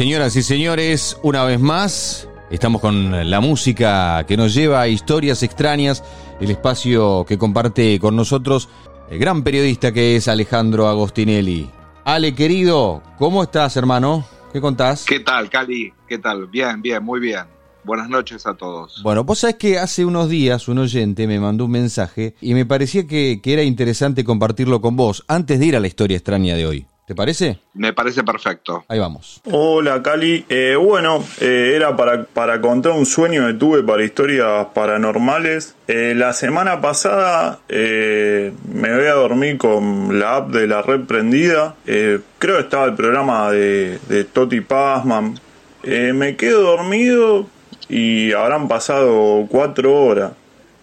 señoras y señores, una vez más estamos con la música que nos lleva a historias extrañas, el espacio que comparte con nosotros el gran periodista que es Alejandro Agostinelli. Ale, querido, ¿cómo estás, hermano? ¿Qué contás? ¿Qué tal, Cali? ¿Qué tal? Bien, bien, muy bien. Buenas noches a todos. Bueno, vos sabés que hace unos días un oyente me mandó un mensaje y me parecía que, que era interesante compartirlo con vos antes de ir a la historia extraña de hoy. ¿Te parece? Me parece perfecto. Ahí vamos. Hola Cali, Eh, bueno, eh, era para, para contar un sueño que tuve para historias paranormales. Eh, la semana pasada eh, me voy a dormir con la app de la red prendida. Eh, creo que estaba el programa de, de Toti Pazman. Eh, me quedo dormido y habrán pasado cuatro horas.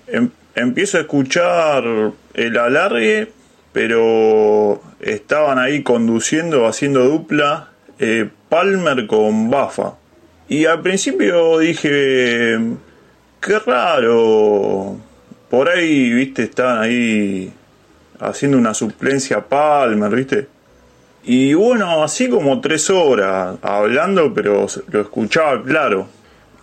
Em- empiezo a escuchar el alargue pero estaban ahí conduciendo, haciendo dupla, eh, Palmer con Bafa. Y al principio dije, qué raro, por ahí, viste, estaban ahí haciendo una suplencia a Palmer, viste. Y bueno, así como tres horas hablando, pero lo escuchaba claro.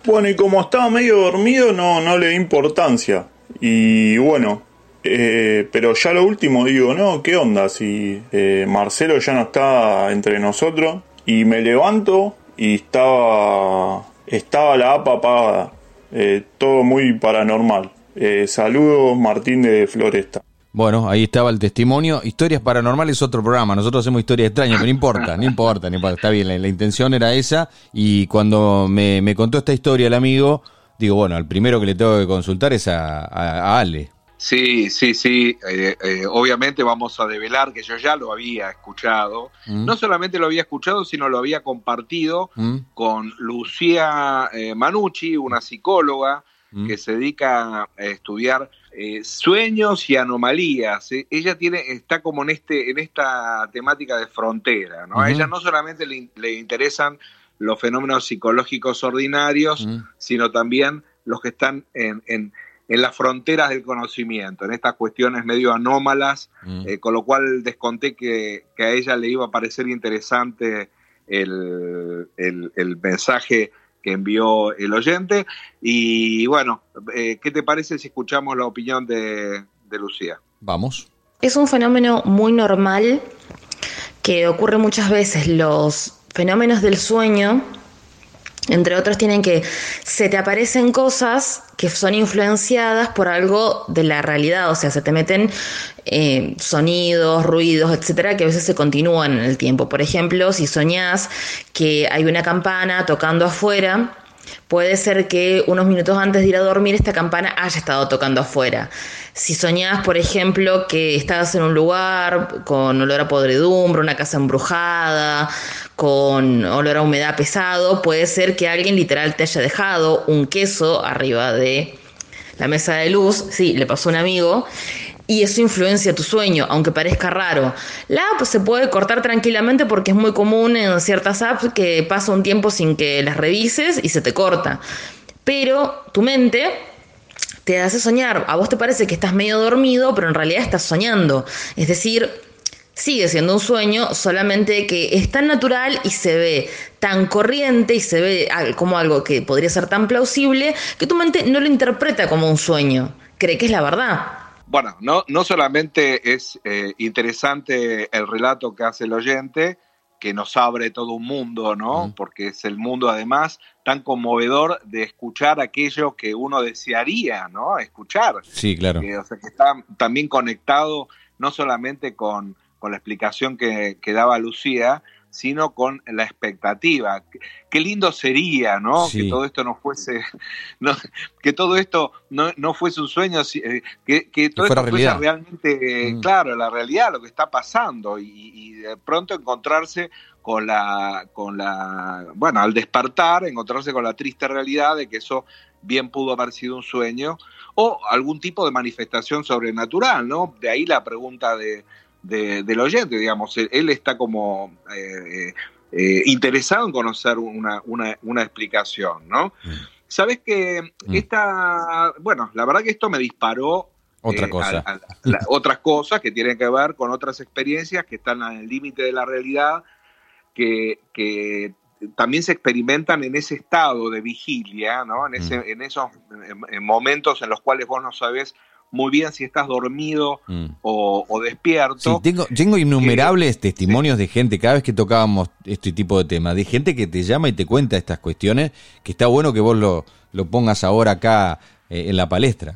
Bueno, y como estaba medio dormido, no, no le di importancia. Y bueno, eh, pero ya lo último digo, no, ¿qué onda? Si eh, Marcelo ya no está entre nosotros y me levanto y estaba, estaba la app apagada. Eh, todo muy paranormal. Saludos, Martín de Floresta. Bueno, ahí estaba el testimonio. Historias paranormales, otro programa. Nosotros hacemos historias extrañas, pero no importa, no importa, no importa. Está bien, la, intención era esa. Y cuando me, me contó esta historia el amigo, digo, bueno, el primero que le tengo que consultar es a Ale. Sí, sí, sí. eh, eh, obviamente vamos a develar que yo ya lo había escuchado. ¿Mm? No solamente lo había escuchado, sino lo había compartido ¿Mm? con Lucía eh, Manucci, una psicóloga ¿Mm? que se dedica a estudiar eh, sueños y anomalías. Eh, Ella tiene, está como en este, en esta temática de frontera, ¿no? A ella no solamente le, in- le interesan los fenómenos psicológicos ordinarios, sino también los que están en, en- en las fronteras del conocimiento, en estas cuestiones medio anómalas, ¿Mm? eh, con lo cual desconté que, que a ella le iba a parecer interesante el, el- el mensaje que envió el oyente. Y bueno, eh, ¿qué te parece si escuchamos la opinión de, de Lucía? Vamos. Es un fenómeno muy normal que ocurre muchas veces. Los fenómenos del sueño, entre otros, tienen que se te aparecen cosas que son influenciadas por algo de la realidad, o sea, se te meten eh, sonidos, ruidos, etcétera, que a veces se continúan en el tiempo. Por ejemplo, si soñás que hay una campana tocando afuera, Puede ser que unos minutos antes de ir a dormir esta campana haya estado tocando afuera. Si soñás, por ejemplo, que estás en un lugar con olor a podredumbre, una casa embrujada, con olor a humedad pesado, puede ser que alguien literal te haya dejado un queso arriba de la mesa de luz. Sí, le pasó a un amigo. Y eso influencia tu sueño, aunque parezca raro. La app se puede cortar tranquilamente porque es muy común en ciertas apps que pasa un tiempo sin que las revises y se te corta. Pero tu mente te hace soñar. A vos te parece que estás medio dormido, pero en realidad estás soñando. Es decir, sigue siendo un sueño, solamente que es tan natural y se ve tan corriente y se ve como algo que podría ser tan plausible que tu mente no lo interpreta como un sueño. Cree que es la verdad. Bueno, no, no solamente es eh, interesante el relato que hace el oyente, que nos abre todo un mundo, ¿no? Porque es el mundo además tan conmovedor de escuchar aquello que uno desearía, ¿no? Escuchar. Sí, claro. Que, o sea, que está también conectado no solamente con, con la explicación que, que daba Lucía, sino con la expectativa. Qué, lindo sería, ¿no? Sí. Que todo esto no fuese, no, que todo esto no, no fuese un sueño, eh, que, que todo esto fuese realidad. realmente, eh, Mm. claro, la realidad, lo que está pasando, y, y de pronto encontrarse con la, con la, bueno, al despertar, encontrarse con la triste realidad de que eso bien pudo haber sido un sueño, o algún tipo de manifestación sobrenatural, ¿no? De ahí la pregunta de, de- del oyente, digamos, él, él está como eh, eh, interesado en conocer una, una, una explicación, ¿no? Mm. Sabes que Mm. esta, bueno, la verdad que esto me disparó Otra eh, cosa. a- a- la- otras cosas que tienen que ver con otras experiencias que están en el límite de la realidad, que, que también se experimentan en ese estado de vigilia, ¿no? En, ese, en esos momentos en los cuales vos no sabés muy bien si estás dormido mm. o, despierto. Sí, tengo, tengo innumerables testimonios de gente, cada vez que tocábamos este tipo de temas, de gente que te llama y te cuenta estas cuestiones, que está bueno que vos lo, lo pongas ahora acá eh, en la palestra.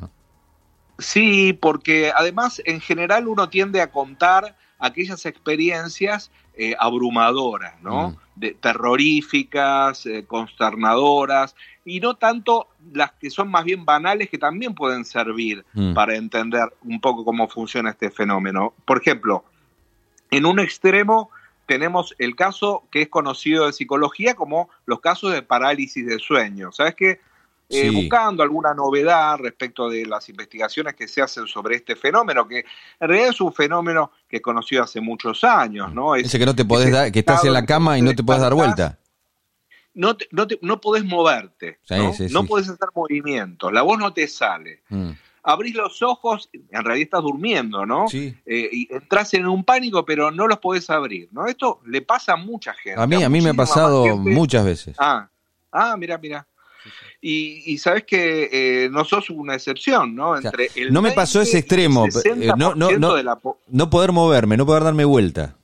Sí, porque además en general uno tiende a contar aquellas experiencias eh, abrumadoras, ¿no? Mm. De, terroríficas, eh, consternadoras, y no tanto las que son más bien banales que también pueden servir mm. para entender un poco cómo funciona este fenómeno. Por ejemplo, en un extremo tenemos el caso que es conocido de psicología como los casos de parálisis de sueño. ¿Sabes qué? Eh, buscando alguna novedad respecto de las investigaciones que se hacen sobre este fenómeno, que en realidad es un fenómeno que es conocido hace muchos años, ¿no? Ese que no te podés dar, que estás en la cama y no te puedes dar vuelta. No, no, no podés moverte, ¿no? no podés hacer movimientos, la voz no te sale. Mm. Abrís los ojos, en realidad estás durmiendo, ¿no? Sí. Eh, y entras en un pánico, pero no los podés abrir, ¿no? Esto le pasa a mucha gente. A mí, a, mí me ha pasado muchas veces. Ah, ah, mira, mira. Y, sabes que eh, no sos una excepción, ¿no? Entre no me pasó ese extremo, eh, no, no, no, no poder moverme, no poder darme vuelta.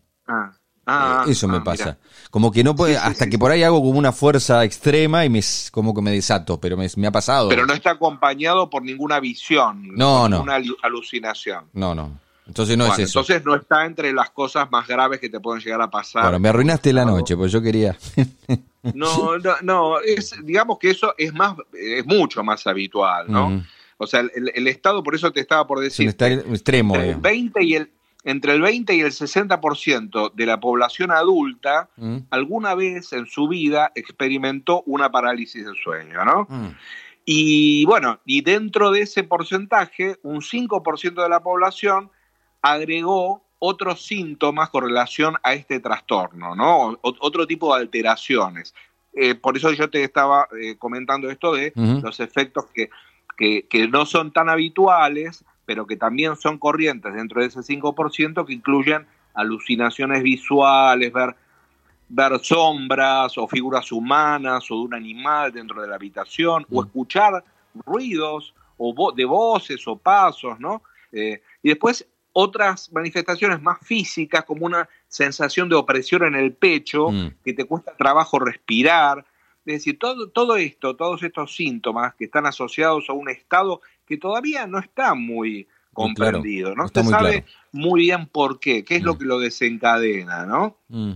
Ah, ah eh, Eso me ah, pasa. Como que no puede, hasta que por ahí hago como una fuerza extrema y me como que me desato, pero me, me ha pasado. Pero no está acompañado por ninguna visión, no, no. Una alucinación. No, no. Entonces no es eso. Entonces no está entre las cosas más graves que te pueden llegar a pasar. Bueno, me arruinaste la noche, pues yo quería. no, no, no es, digamos que eso es más, es mucho más habitual, ¿no? O sea, el, Estado, por eso te estaba por decir. Está extremo. Entre el 20 y el, entre el 20 y el 60% de la población adulta alguna vez en su vida experimentó una parálisis del sueño, ¿no? Y bueno, y dentro de ese porcentaje, un 5% de la población agregó otros síntomas con relación a este trastorno, ¿no? otro tipo de alteraciones. Eh, por eso yo te estaba eh, comentando esto de los efectos que, que, no son tan habituales, pero que también son corrientes dentro de ese 5%, que incluyen alucinaciones visuales, ver, ver sombras o figuras humanas o de un animal dentro de la habitación, o escuchar ruidos o de voces o pasos, ¿no? Eh, y después otras manifestaciones más físicas, como una sensación de opresión en el pecho, mm. que te cuesta trabajo respirar. Es decir, todo, todo esto, todos estos síntomas que están asociados a un estado que todavía no está muy comprendido, no se sabe muy bien por qué, qué es lo mm. que lo desencadena, ¿no? Mm.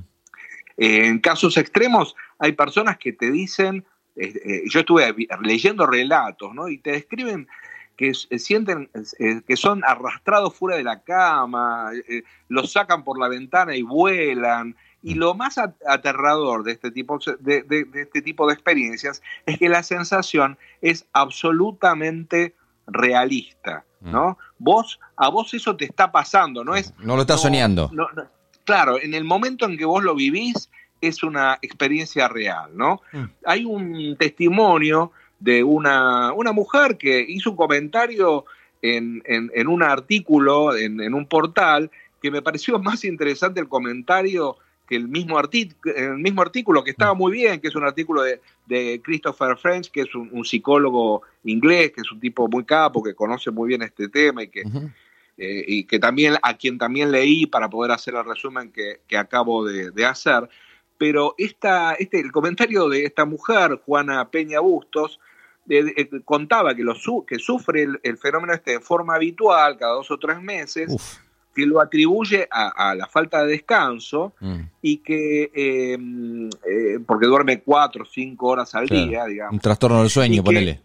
Eh, en casos extremos hay personas que te dicen, eh, eh, yo estuve leyendo relatos, ¿no? Y te describen que sienten eh, que son arrastrados fuera de la cama, los sacan por la ventana y vuelan. Y lo más aterrador de este, tipo de, este tipo de experiencias es que la sensación es absolutamente realista, mm. ¿no? Vos, a vos eso te está pasando, no es... No lo estás soñando. claro, en el momento en que vos lo vivís es una experiencia real, ¿no? Mm. Hay un testimonio de una, una mujer que hizo un comentario en, en, un artículo, en, un portal, que me pareció más interesante el comentario que el mismo, el mismo artículo, que estaba muy bien, que es un artículo de, de Christopher French, que es un, psicólogo inglés, que es un tipo muy capo, que conoce muy bien este tema y que, eh, y que también, a quien también leí para poder hacer el resumen que, que acabo de, de, hacer. Pero esta, este, el comentario de esta mujer, Juana Peña Bustos, eh, contaba que, lo que sufre el, fenómeno este de forma habitual, cada dos o tres meses, que lo atribuye a, la falta de descanso mm. y que, em, eh, porque duerme cuatro o cinco horas al día, digamos. Un trastorno del sueño, ponele.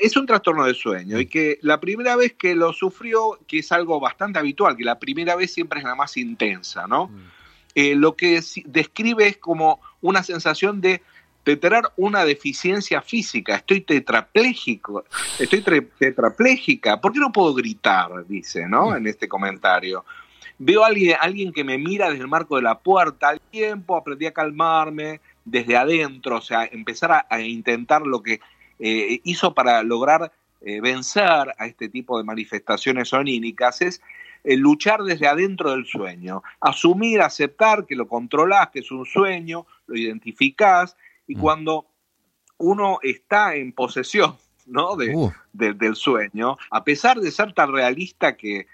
Es un trastorno del sueño y que la primera vez que lo sufrió, que es algo bastante habitual, que la primera vez siempre es la más intensa, ¿no? Mm. Eh, lo que describe es como una sensación de de tener una deficiencia física, estoy tetrapléjico, estoy tetrapléjica, ¿por qué no puedo gritar? Dice, ¿no? En este comentario. Veo a alguien, alguien que me mira desde el marco de la puerta, al tiempo aprendí a calmarme desde adentro, o sea, empezar a, intentar lo que eh, hizo para lograr eh, vencer a este tipo de manifestaciones onínicas es luchar desde adentro del sueño, asumir, aceptar que lo controlás, que es un sueño, lo identificás, y mm. cuando uno está en posesión ¿no? Uh. De, del sueño, a pesar de ser tan realista que,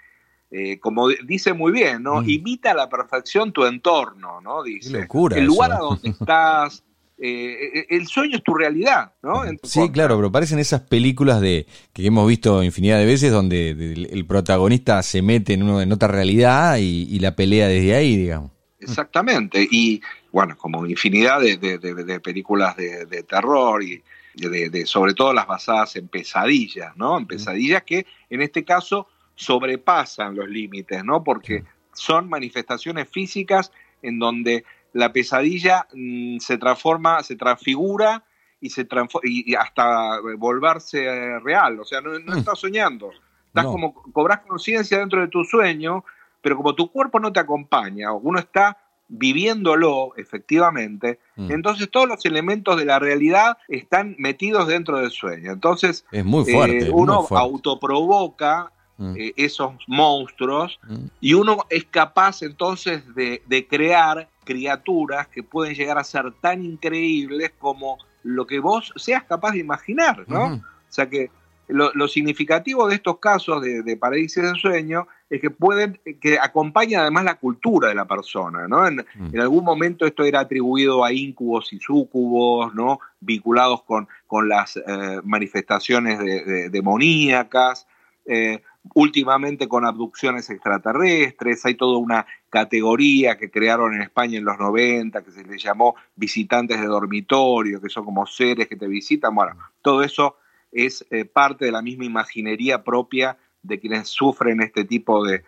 eh, como dice muy bien, ¿no? Mm. Imita a la perfección tu entorno, ¿no? Dice. el lugar a donde estás, eh, eh, el sueño es tu realidad, ¿no? sí, claro, pero parecen esas películas de que hemos visto infinidad de veces donde el, protagonista se mete en, uno, en otra realidad y, la pelea desde ahí, digamos. Exactamente, y bueno, como infinidad de, películas de, terror y de, sobre todo las basadas en pesadillas, ¿no? En pesadillas que en este caso sobrepasan los límites, ¿no? Porque son manifestaciones físicas en donde la pesadilla mm, se transforma, se transfigura y, se y hasta volverse real. O sea, no, mm. estás soñando. Estás como, cobras conciencia dentro de tu sueño, pero como tu cuerpo no te acompaña, uno está viviéndolo efectivamente, mm. entonces todos los elementos de la realidad están metidos dentro del sueño. Entonces, es muy fuerte, eh, uno autoprovoca eh, esos monstruos y uno es capaz entonces de, de crear criaturas que pueden llegar a ser tan increíbles como lo que vos seas capaz de imaginar, ¿no? O sea que lo, significativo de estos casos de, de parálisis del sueño que pueden, que acompaña además la cultura de la persona, ¿no? En, mm. algún momento esto era atribuido a incubos y sucubos, ¿no? Vinculados con, con las eh, manifestaciones de, demoníacas. Eh, últimamente con abducciones extraterrestres, hay toda una categoría que crearon en España en los 90 que se les llamó visitantes de dormitorio, que son como seres que te visitan, bueno, todo eso es eh, parte de la misma imaginería propia de quienes sufren este tipo de,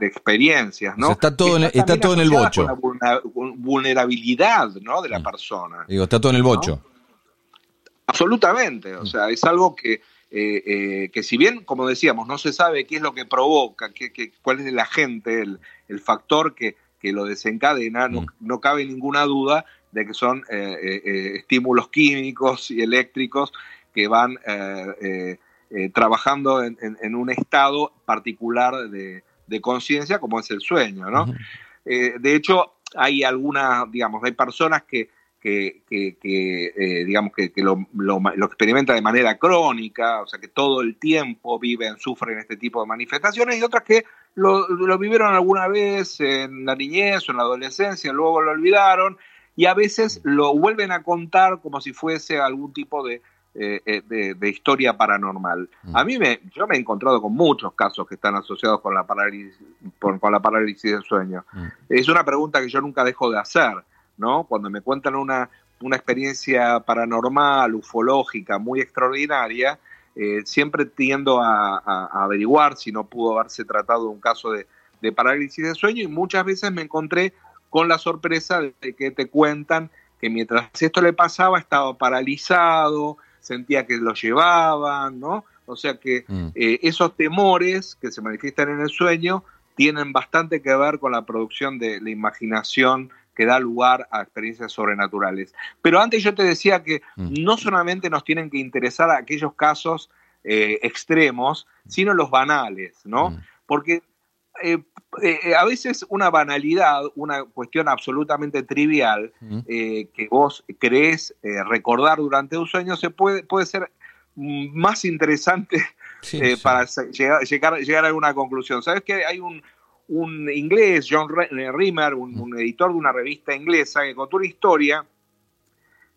experiencias, ¿no? está todo, en, está todo en el bocho. la vulnerabilidad, ¿no? De la mm. persona. Digo, está todo en el bocho. Absolutamente, o sea, es algo que eh, eh, que si bien, como decíamos, no se sabe qué es lo que provoca, qué, cuál es el agente, el, el factor que, que, lo desencadena, no, mm. no, cabe ninguna duda de que son eh, estímulos químicos y eléctricos que van trabajando en, en, un estado particular de, de conciencia como es el sueño, ¿no? de hecho, hay algunas, digamos, hay personas que que, eh, digamos que, lo, experimenta de manera crónica, o sea que todo el tiempo viven, sufren este tipo de manifestaciones, y otras que lo, vivieron alguna vez en la niñez o en la adolescencia, luego lo olvidaron, y a veces lo vuelven a contar como si fuese algún tipo de, eh, eh, de, historia paranormal. Mm. A mí me, yo me he encontrado con muchos casos que están asociados con la parálisis, con, la parálisis del sueño. Mm. Es una pregunta que yo nunca dejo de hacer. ¿no? Cuando me cuentan una, una experiencia paranormal, ufológica, muy extraordinaria, eh, siempre tiendo a, averiguar si no pudo haberse tratado de un caso de, parálisis de sueño y muchas veces me encontré con la sorpresa de que te cuentan que mientras esto le pasaba estaba paralizado, sentía que lo llevaban, ¿no? O sea que mm. eh, esos temores que se manifiestan en el sueño tienen bastante que ver con la producción de la imaginación que da lugar a experiencias sobrenaturales. Pero antes yo te decía que mm. no solamente nos tienen que interesar aquellos casos eh, extremos, sino los banales, ¿no? Mm. Porque eh, eh, a veces una banalidad, una cuestión absolutamente trivial mm. que vos crees recordar durante un sueño, se puede, puede ser más interesante para llegar, llegar, llegar, a alguna conclusión. ¿Sabes que hay un, un inglés, John eh, Rimmer, un, editor de una revista inglesa, que contó una historia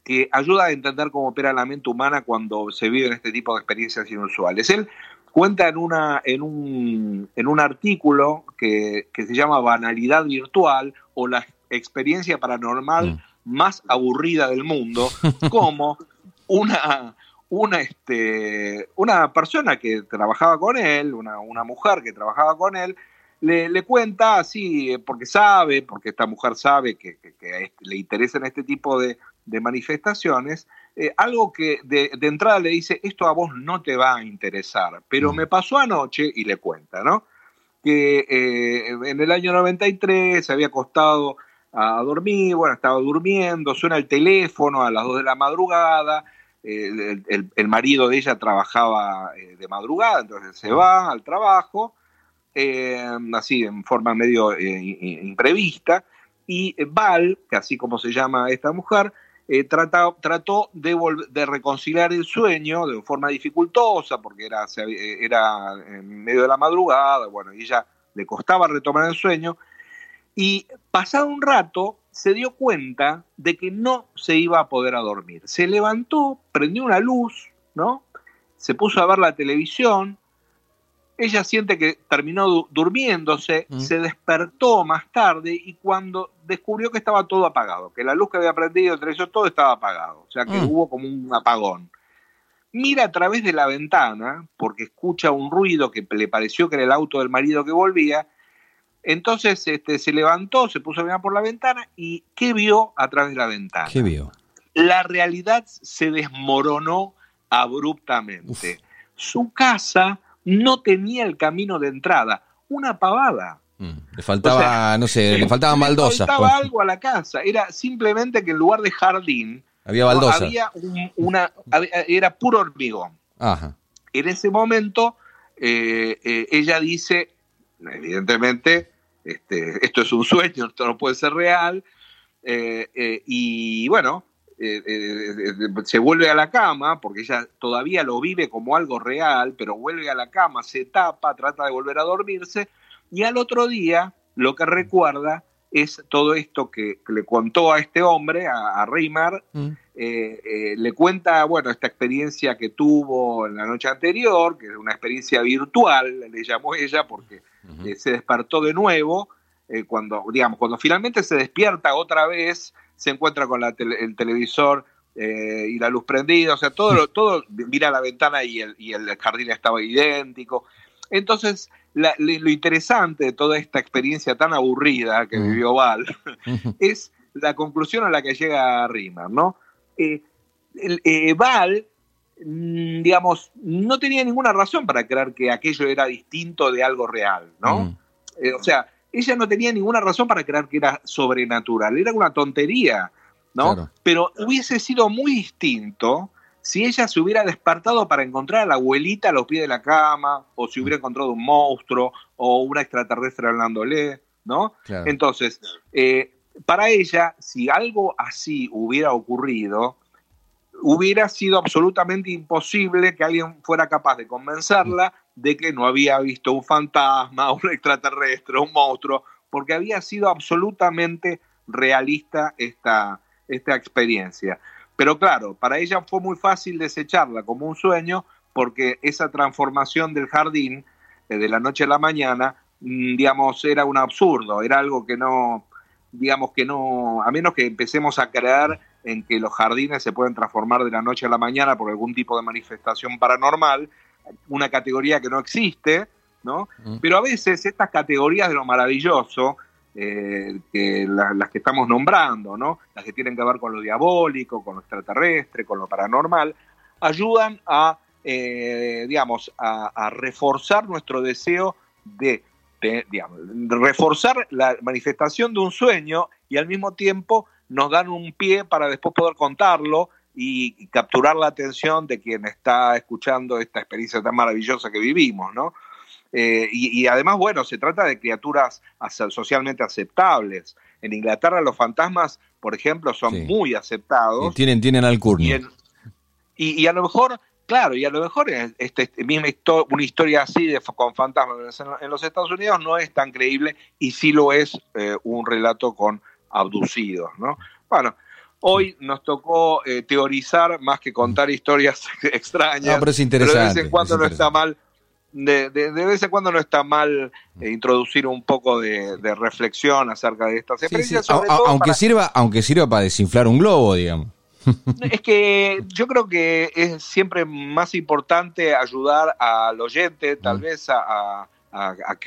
que ayuda a entender cómo opera la mente humana cuando se viven este tipo de experiencias inusuales. Él cuenta en, una, en, un, en un artículo que, se llama Banalidad Virtual o la experiencia paranormal mm. más aburrida del mundo, como una, una, este, una persona que trabajaba con él, una, una mujer que trabajaba con él, le, cuenta así, eh, porque sabe, porque esta mujer sabe que, le interesan este tipo de, manifestaciones, eh, algo que de, entrada le dice, esto a vos no te va a interesar, pero mm. me pasó anoche y le cuenta, ¿no? Que eh, en el año 93 se había acostado a dormir, bueno, estaba durmiendo, suena el teléfono a las 2 de la madrugada, el, marido de ella trabajaba de madrugada, entonces se va al trabajo, eh, así en forma medio eh, imprevista, y Val, que así como se llama esta mujer, eh, trató, de, de, reconciliar el sueño de forma dificultosa, porque era, era en medio de la madrugada, bueno, y ella le costaba retomar el sueño, y pasado un rato se dio cuenta de que no se iba a poder a dormir. Se levantó, prendió una luz, ¿no? Se puso a ver la televisión, ella siente que terminó durmiéndose, mm. se despertó más tarde y cuando descubrió que estaba todo apagado, que la luz que había prendido, entre ellos todo estaba apagado, o sea que mm. hubo como un apagón. Mira a través de la ventana, porque escucha un ruido que le pareció que era el auto del marido que volvía, entonces este, se levantó, se puso a mirar por la ventana y ¿qué vio a través de la ventana? ¿Qué vio? La realidad se desmoronó abruptamente. Su casa no tenía el camino de entrada, una pavada. Mm, le faltaba, no sé, le faltaban baldosas. Le faltaba algo a la casa, era simplemente que en lugar de jardín, había baldosas. Había una, era puro hormigón. En ese momento, eh, eh, ella dice, evidentemente, este, esto es un sueño, esto no puede ser real, eh, y bueno, eh, eh, eh, se vuelve a la cama, porque ella todavía lo vive como algo real, pero vuelve a la cama, se tapa, trata de volver a dormirse, y al otro día lo que recuerda es todo esto que, le contó a este hombre, a, a mm. le cuenta, bueno, esta experiencia que tuvo en la noche anterior, que es una experiencia virtual, le llamó ella, porque se despertó de nuevo, cuando, digamos, cuando finalmente se despierta otra vez, se encuentra con el televisor eh, y la luz prendida, o sea, todo, todo mira la ventana y el, y el jardín estaba idéntico. Entonces, lo interesante de toda esta experiencia tan aburrida que vivió Val es la conclusión a la que llega Riemann, ¿no? Eh, eh, Val, mm, digamos, no tenía ninguna razón para creer que aquello era distinto de algo real, ¿no? o sea, ella no tenía ninguna razón para creer que era sobrenatural, era una tontería, ¿no? Pero hubiese sido muy distinto si ella se hubiera despertado para encontrar a la abuelita a los pies de la cama, o si hubiera encontrado un monstruo, o una extraterrestre hablándole, ¿no? Entonces, eh, para ella, si algo así hubiera ocurrido, hubiera sido absolutamente imposible que alguien fuera capaz de convencerla de que no había visto un fantasma, un extraterrestre, un monstruo, porque había sido absolutamente realista esta, esta experiencia. Pero claro, para ella fue muy fácil desecharla como un sueño porque esa transformación del jardín eh, de la noche a la mañana, mm, digamos, era un absurdo, era algo que no, digamos que no, a menos que empecemos a creer en que los jardines se pueden transformar de la noche a la mañana por algún tipo de manifestación paranormal, una categoría que no existe, ¿no? Mm. Pero a veces estas categorías de lo maravilloso, eh, que las que estamos nombrando, ¿no? Las que tienen que ver con lo diabólico, con lo extraterrestre, con lo paranormal, ayudan a, eh, digamos, a, reforzar nuestro deseo de, digamos, reforzar la manifestación de un sueño y al mismo tiempo nos dan un pie para después poder contarlo y, capturar la atención de quien está escuchando esta experiencia tan maravillosa que vivimos, ¿no? Eh, y, además, bueno, se trata de criaturas socialmente aceptables. En Inglaterra los fantasmas, por ejemplo, son muy aceptados. tienen, tienen alcurnia. Y, y, a lo mejor, claro, y a lo mejor este, este misma una historia así de, con fantasmas en, los Estados Unidos no es tan creíble y sí lo es eh, un relato con abducidos, ¿no? Bueno, Hoy nos tocó eh, teorizar más que contar historias extrañas. pero es interesante. de vez en cuando no está mal. De, vez en cuando no está mal eh, introducir un poco de, reflexión acerca de estas experiencias. aunque, sirva, aunque sirva para desinflar un globo, digamos. Es que yo creo que es siempre más importante ayudar al oyente, tal mm. vez a, a,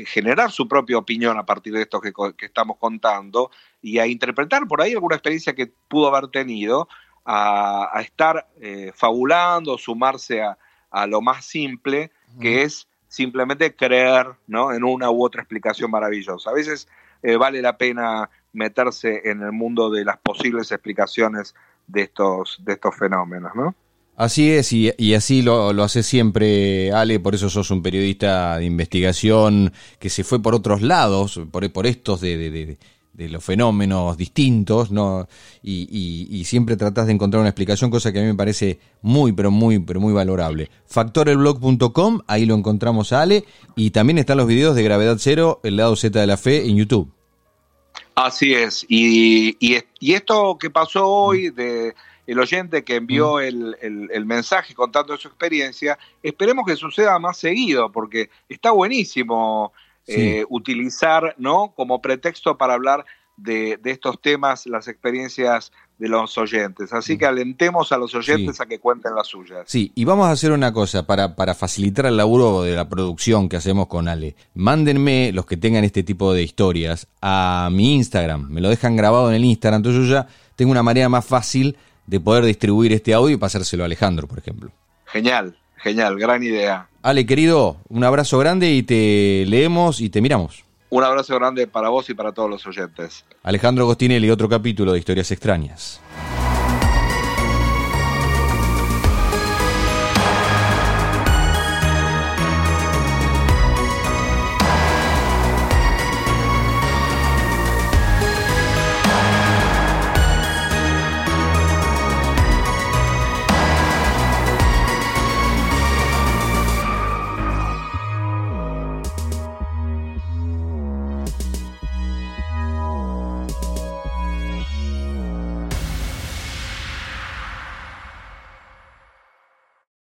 generar su propia opinión a partir de esto que, estamos contando y a interpretar por ahí alguna experiencia que pudo haber tenido, a, estar eh, fabulando, sumarse a, lo más simple, que es simplemente creer ¿no? en una u otra explicación maravillosa. A veces eh, vale la pena meterse en el mundo de las posibles explicaciones de estos, de estos fenómenos, ¿no? Así es, y, así lo, hace siempre, Ale, por eso sos un periodista de investigación que se fue por otros lados, por, por estos de, los fenómenos distintos, ¿no? Y, y, siempre tratás de encontrar una explicación, cosa que a mí me parece muy, pero muy, pero muy valorable. Factorelblog.com, ahí lo encontramos a Ale, y también están los videos de Gravedad Cero, el lado Z de la fe, en YouTube. Así es, y, y esto que pasó hoy de el oyente que envió el, mensaje contando su experiencia, esperemos que suceda más seguido, porque está buenísimo eh, utilizar ¿no? como pretexto para hablar de, estos temas las experiencias de los oyentes. Así que alentemos a los oyentes a que cuenten las suyas. Sí, y vamos a hacer una cosa para, para facilitar el laburo de la producción que hacemos con Ale. Mándenme los que tengan este tipo de historias a mi Instagram. Me lo dejan grabado en el Instagram. Entonces yo ya tengo una manera más fácil de poder distribuir este audio y pasárselo a Alejandro, por ejemplo. Genial, genial, gran idea. Ale, querido, un abrazo grande y te leemos y te miramos. Un abrazo grande para vos y para todos los oyentes. Alejandro Gostinelli, otro capítulo de Historias Extrañas.